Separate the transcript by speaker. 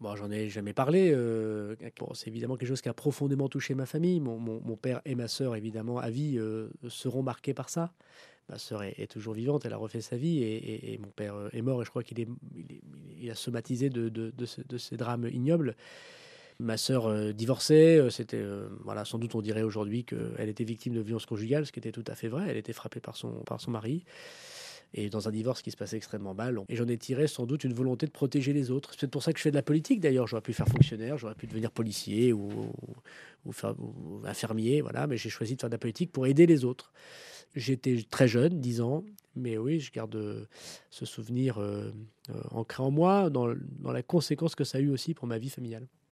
Speaker 1: Bon, j'en ai jamais parlé. euh, bon, c'est évidemment quelque chose qui a profondément touché ma famille. Mon, mon- père et ma sœur, évidemment, à vie, euh, seront marqués par ça. Ma sœur est, toujours vivante, elle a refait sa vie, et, et- mon père euh, est mort, et je crois qu'il est, il a somatisé de, de- de ce- de ces drames ignobles. Ma sœur euh, divorçait, c'était, voilà, sans doute on dirait aujourd'hui qu'elle était victime de violence conjugale, ce qui était tout à fait vrai. Elle était frappée par son, par son mari et dans un divorce qui se passait extrêmement mal. Et j'en ai tiré sans doute une volonté de protéger les autres. C'est pour ça que je fais de la politique d'ailleurs. J'aurais pu faire fonctionnaire, j'aurais pu devenir policier ou, ou infirmier, voilà. Mais j'ai choisi de faire de la politique pour aider les autres. J'étais très jeune, 10 ans, mais oui, je garde euh, ce souvenir euh, euh, ancré en moi, dans, dans la conséquence que ça a eu aussi pour ma vie familiale.